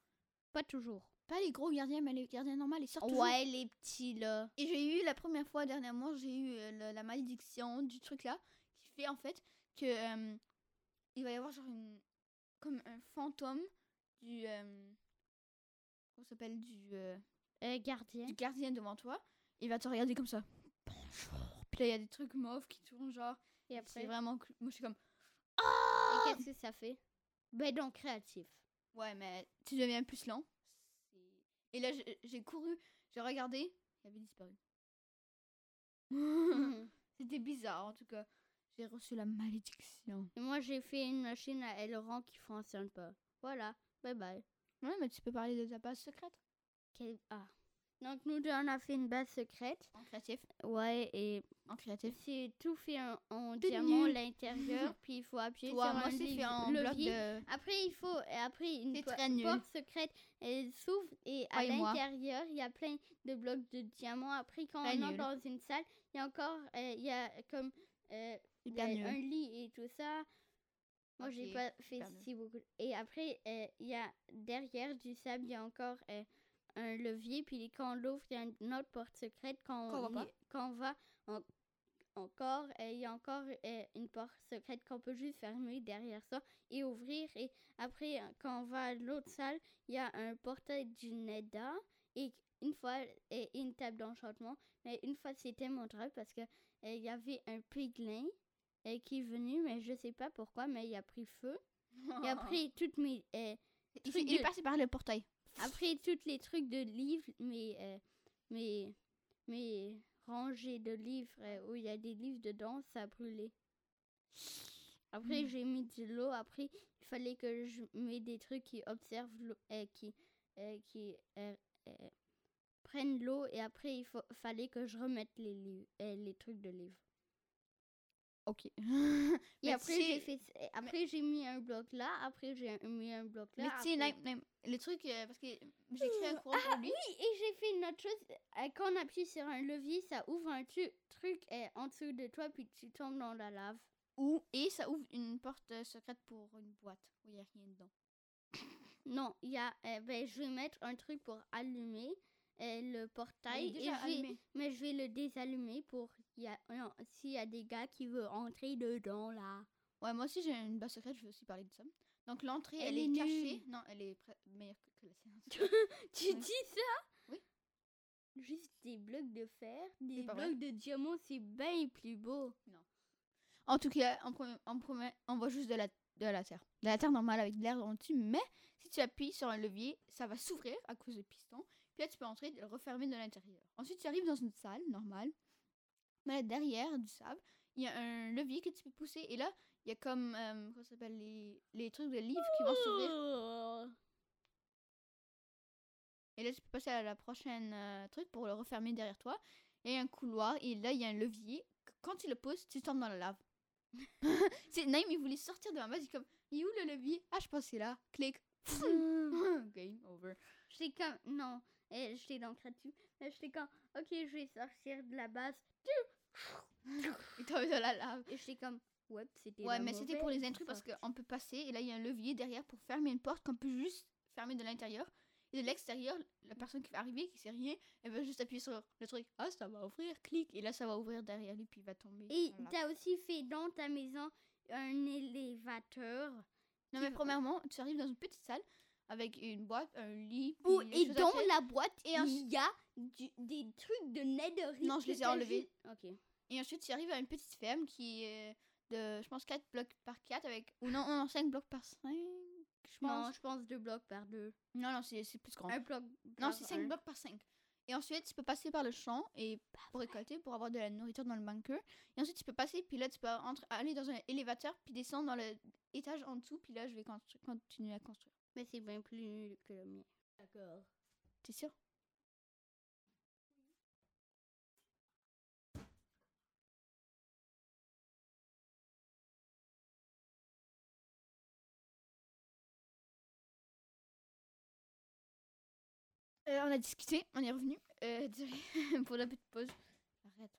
S2: Pas toujours.
S1: Pas les gros gardiens, mais les gardiens normaux, ils sortent toujours.
S2: Ouais, les petits, là.
S1: Et j'ai eu la première fois dernièrement, j'ai eu euh, le- la malédiction du truc là, qui fait en fait que euh, il va y avoir genre une comme un fantôme du euh, comment s'appelle du euh,
S2: Euh, gardien.
S1: du gardien devant toi. Il va te regarder comme ça. Bonjour. Puis là il y a des trucs mauves qui tournent genre.
S2: Et
S1: C'est
S2: après,
S1: vraiment cool. Moi je suis comme
S2: et qu'est-ce que ça fait? Ben, donc, créatif.
S1: ouais mais tu deviens plus lent. C'est- Et là j'ai- j'ai couru, j'ai regardé, il avait disparu.
S2: Mhm.
S1: C'était bizarre en tout cas. J'ai reçu la malédiction.
S2: Et moi, j'ai fait une machine à aileron qui fonctionne pas. Voilà. Bye bye.
S1: Ouais, mais tu peux parler de ta base secrète.
S2: Ah. Donc, nous deux, on a fait une base secrète.
S1: En créatif.
S2: Ouais, et
S1: En créatif.
S2: c'est tout fait en, diamant
S1: nul.
S2: l'intérieur, puis il faut appuyer
S1: Toi,
S2: sur
S1: moi
S2: un
S1: aussi, fait
S2: levier-
S1: en bloc
S2: levier.
S1: de.
S2: Après, il faut, et après, une po- porte secrète, elle s'ouvre et à
S1: et
S2: l'intérieur, il y a plein de blocs de diamants. Après, quand on entre
S1: nul.
S2: dans une salle, il y a encore, euh, il y a comme euh,
S1: nul.
S2: un lit et tout ça. Moi, j'ai
S1: Ok,
S2: pas fait
S1: nul.
S2: si beaucoup. Et après, euh, il y a derrière du sable, il y a encore euh, un levier. Puis quand on l'ouvre, il y a une autre porte secrète. Quand, on, quand on va en- encore, euh, il y a encore euh, une porte secrète qu'on peut juste fermer derrière ça et ouvrir. Et après, euh, quand on va à l'autre salle, il y a un portail du Neda et une fois et une table d'enchantement. Mais une fois, c'était mon rêve parce que euh, il y avait un piglin euh, qui est venu, mais je sais pas pourquoi, mais il a pris feu. Et après, toutes mes, euh,
S1: il, il est passé par le portail.
S2: après tous les trucs de livres, mes, euh, mes, mes rangées de livres euh, où il y a des livres dedans, ça a brûlé. Après,
S1: Mm.
S2: j'ai mis de l'eau. Après, il fallait que je mette des trucs qui observent l'eau, euh, qui, euh, qui prennent l'eau. Et après, il faut, fallait que je remette les, livres, les trucs de livres.
S1: Ok.
S2: Et après, j'ai
S1: sais-
S2: fait, après j'ai mis un bloc là. Après, j'ai mis un bloc là.
S1: Mais tu sais,
S2: après-
S1: le truc, euh, parce que j'ai créé un courant
S2: Ah
S1: pour lui.
S2: oui, et j'ai fait une autre chose. Euh, Quand on appuie sur un levier, ça ouvre un truc euh, en dessous de toi, puis tu tombes dans la lave.
S1: Ou, et ça ouvre une porte euh, secrète pour une boîte où il n'y a rien dedans.
S2: Non, il y a. euh, ben, je vais mettre un truc pour allumer le portail. Et je vais- mais je vais le désallumer pour non, s'il y a des gars qui veulent entrer dedans là.
S1: Ouais, moi aussi j'ai une base secrète, je vais aussi parler de ça. Donc l'entrée,
S2: Elle
S1: elle,
S2: est
S1: est, cachée. Non, elle est meilleure que, que la sienne.
S2: Tu dis ça?
S1: Oui.
S2: Juste des blocs de fer, des
S1: vrai.
S2: blocs de diamant, c'est bien plus beau.
S1: En tout cas, en premier, en premier, on voit juste de la, de la terre. De la terre normale avec de l'air en dessus. Mais si tu appuies sur un levier, ça va s'ouvrir à cause du piston. Puis là, tu peux entrer et le refermer de l'intérieur. Ensuite, tu arrives dans une salle normale. Mais là, derrière du sable, il y a un levier que tu peux pousser. Et là, il y a comme, euh, comment ça s'appelle, les, les trucs de livres qui vont s'ouvrir. Et là, tu peux passer à la prochaine euh, truc pour le refermer derrière toi. Il y a un couloir et là, il y a un levier. Quand tu le pousses, tu tombes dans la lave. c'est Naïm, il voulait sortir de ma base. Il est comme, il est où le levier? Ah, je pense que c'est là. Clic. Game over.
S2: J'étais comme, non, et j'étais dans dessus. Mais j'étais comme, ok, je vais sortir de la base.
S1: Il tombé dans la lave.
S2: Et j'étais comme, ouais, c'était
S1: Ouais, mais c'était pour les intrus parce qu'on peut passer et là, il y a un levier derrière pour fermer une porte qu'on peut juste fermer de l'intérieur. Et de l'extérieur, la personne qui va arriver, qui sait rien, elle va juste appuyer sur le truc. Ah, ça va ouvrir, clic. Et là, ça va ouvrir derrière lui, puis il va tomber.
S2: Et t'as aussi fait dans ta maison un élévateur.
S1: Non, mais premièrement, tu arrives dans une petite salle avec une boîte, un lit. Des
S2: et dans la boîte,
S1: Et
S2: il y a du- des trucs de netherite.
S1: Non, je les ai enlevés.
S2: Ok.
S1: Et ensuite, tu arrives à une petite ferme qui est de, je pense, 4 blocs par 4 avec. Ou non, non 5 blocs par 5. Je
S2: Non,
S1: pense.
S2: je pense deux blocs par deux.
S1: Non, non, c'est plus grand.
S2: Un bloc.
S1: Non, c'est 5
S2: un.
S1: blocs par 5. Et ensuite, tu peux passer par le champ et pour récolter, pour avoir de la nourriture dans le bunker. Et ensuite, tu peux passer, puis là, tu peux entre- aller dans un élévateur, puis descendre dans l'étage en dessous, puis là, je vais constru- continuer à construire.
S2: Mais c'est bien plus nul que le mien. D'accord.
S1: T'es sûr? Euh, on a discuté, on est revenu. Euh, désolé pour la petite pause. Arrête.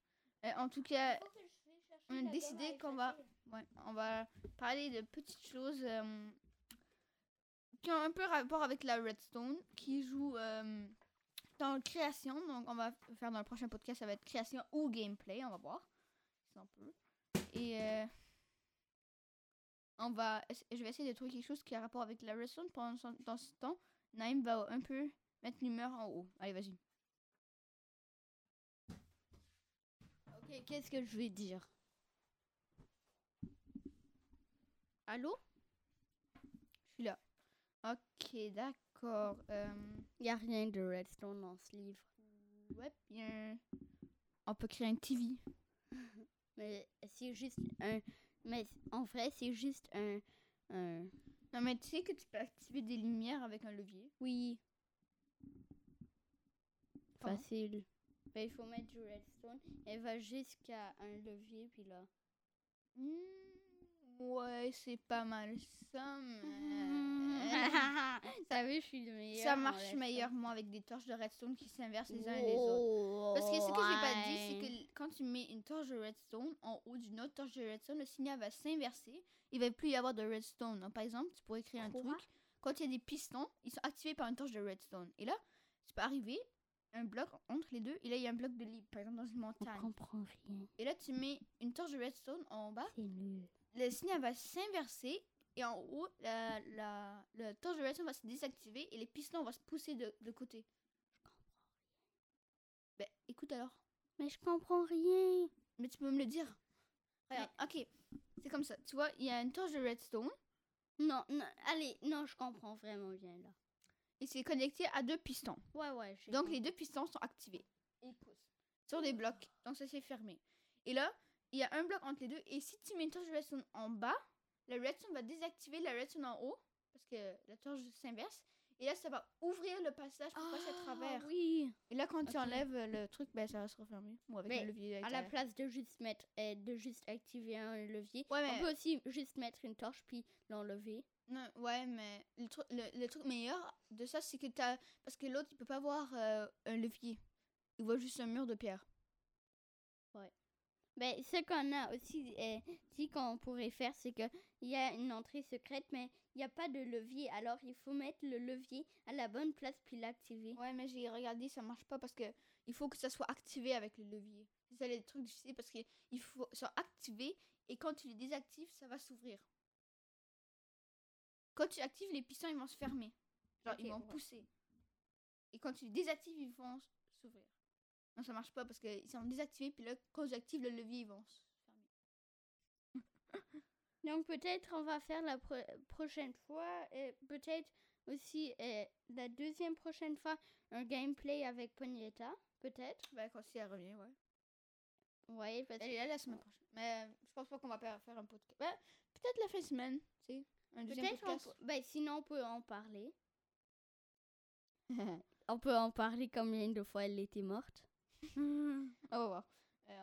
S1: Euh, en tout cas, on a décidé qu'on va, ouais, on va parler de petites choses euh, qui ont un peu rapport avec la redstone, qui joue euh, dans création. Donc, on va faire dans le prochain podcast, ça va être création ou gameplay. On va voir si on peut. Et euh, on va, je vais essayer de trouver quelque chose qui a rapport avec la redstone. Pendant dans ce temps, Naïm va un peu mettre l'humeur en haut. Allez, vas-y.
S2: Ok, qu'est-ce que je vais dire? Allô?
S1: Ok, d'accord. Euh,
S2: Il a rien de redstone dans ce livre.
S1: ouais, bien. On peut créer un TV.
S2: Mais c'est juste un. Mais en vrai, c'est juste un. un...
S1: Non, mais tu sais que tu peux activer des lumières avec un levier.
S2: Oui.
S1: Comment?
S2: Facile. Ben, il faut mettre du redstone. Elle va jusqu'à un levier, puis là.
S1: Hmm, ouais, c'est pas mal ça, mais...
S2: Ça vu, je suis le meilleur.
S1: ça marche
S2: redstone.
S1: meilleurement avec des torches de redstone qui s'inversent les uns et les autres. Parce que ce que j'ai pas dit, c'est que quand tu mets une torche de redstone en haut d'une autre torche de redstone, le signal va s'inverser. Il va plus y avoir de redstone. Donc, par exemple, tu pourrais créer un truc. Quand il y a des pistons, ils sont activés par une torche de redstone. Et là, tu peux arriver un bloc entre les deux. Et là, il y a un bloc de libre, par exemple, dans une
S2: On
S1: montagne.
S2: comprend rien.
S1: Et là, tu mets une torche de redstone en bas.
S2: C'est nul.
S1: Le signal va s'inverser. Et en haut, la, la, la torche de redstone va se désactiver. Et les pistons vont se pousser de, de côté. Ben, écoute alors.
S2: Mais je comprends rien.
S1: Mais tu peux me le dire. Regarde, ok. C'est comme ça. Tu vois, il y a une torche de redstone
S2: Non, non, allez, non, je comprends vraiment bien là.
S1: et c'est connecté à deux pistons.
S2: Ouais, ouais.
S1: Donc
S2: compris.
S1: les deux pistons sont activés. Et ils poussent. Sur des blocs. Donc ça c'est fermé. Et là, il y a un bloc entre les deux. Et si tu mets une torche de redstone en bas, la redstone va désactiver la redstone en haut. Parce que la torche s'inverse. Et là, ça va ouvrir le passage pour passer à travers.
S2: Ah, Oui.
S1: Et là, quand tu enlèves le truc, ben, ça va se refermer. Ou avec
S2: Mais
S1: un levier.
S2: À la
S1: l'intérieur.
S2: place de juste mettre, euh, de juste activer un levier,
S1: Ouais,
S2: on
S1: mais
S2: peut aussi juste mettre une torche puis l'enlever.
S1: Non, ouais, mais le, truc le, le truc meilleur de ça, c'est que t'as. Parce que l'autre, il peut pas voir euh, un levier. Il voit juste un mur de pierre.
S2: Ben, ce qu'on a aussi euh, dit qu'on pourrait faire, c'est que il y a une entrée secrète, mais il n'y a pas de levier. Alors, il faut mettre le levier à la bonne place puis l'activer.
S1: Ouais, mais j'ai regardé, ça marche pas parce que il faut que ça soit activé avec le levier. C'est ça le truc difficile parce qu'il faut soit activé et quand tu le désactives, ça va s'ouvrir. quand tu actives les pistons, ils vont se fermer. Genre, ils vont
S2: ouais.
S1: pousser. Et quand tu les désactives, ils vont s'ouvrir. Non, ça marche pas parce qu'ils sont désactivés, puis là, quand j'active le levier, ils vont se fermer.
S2: Donc peut-être on va faire la pro- prochaine fois et peut-être aussi la deuxième prochaine fois un gameplay avec Ponyetta, peut-être.
S1: Bah, quand si elle revient, ouais.
S2: Ouais, parce
S1: Elle est là la semaine prochaine. Mais euh, je pense pas qu'on va faire un podcast. Ouais, peut-être la fin de semaine, tu sais. Un deuxième
S2: peut-être on
S1: podcast.
S2: peut- ben, sinon on peut en parler. On peut en parler combien de fois elle était morte.
S1: On va voir. Ouais.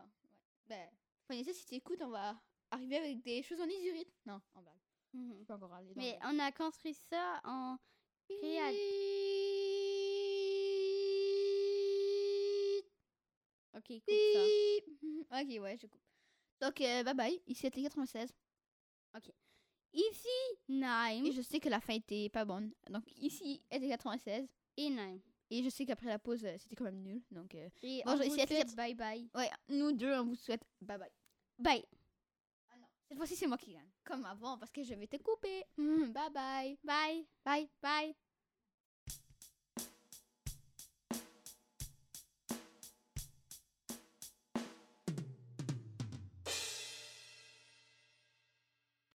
S1: Ben, si tu écoutes, on va arriver avec des choses en isurite. Non, en blague. Je peux encore aller dans
S2: Mais on a construit ça en créa- Ok, coupe ça.
S1: Ok, ouais, je coupe. Donc, euh, bye bye. Ici, c'était 96.
S2: Ici, Naim
S1: Et je sais que la fin était pas bonne. Donc, ici, était 96.
S2: et Naim.
S1: Et je sais qu'après la pause, euh, c'était quand même nul. Donc, euh,
S2: Et
S1: Bon,
S2: on
S1: je
S2: vous souhaite
S1: faire-
S2: bye bye.
S1: ouais, nous deux, on vous souhaite bye bye.
S2: Bye.
S1: Ah non, cette fois-ci, c'est moi qui gagne. Comme avant, parce que je vais te couper. bye bye.
S2: Bye.
S1: Bye.
S2: Bye.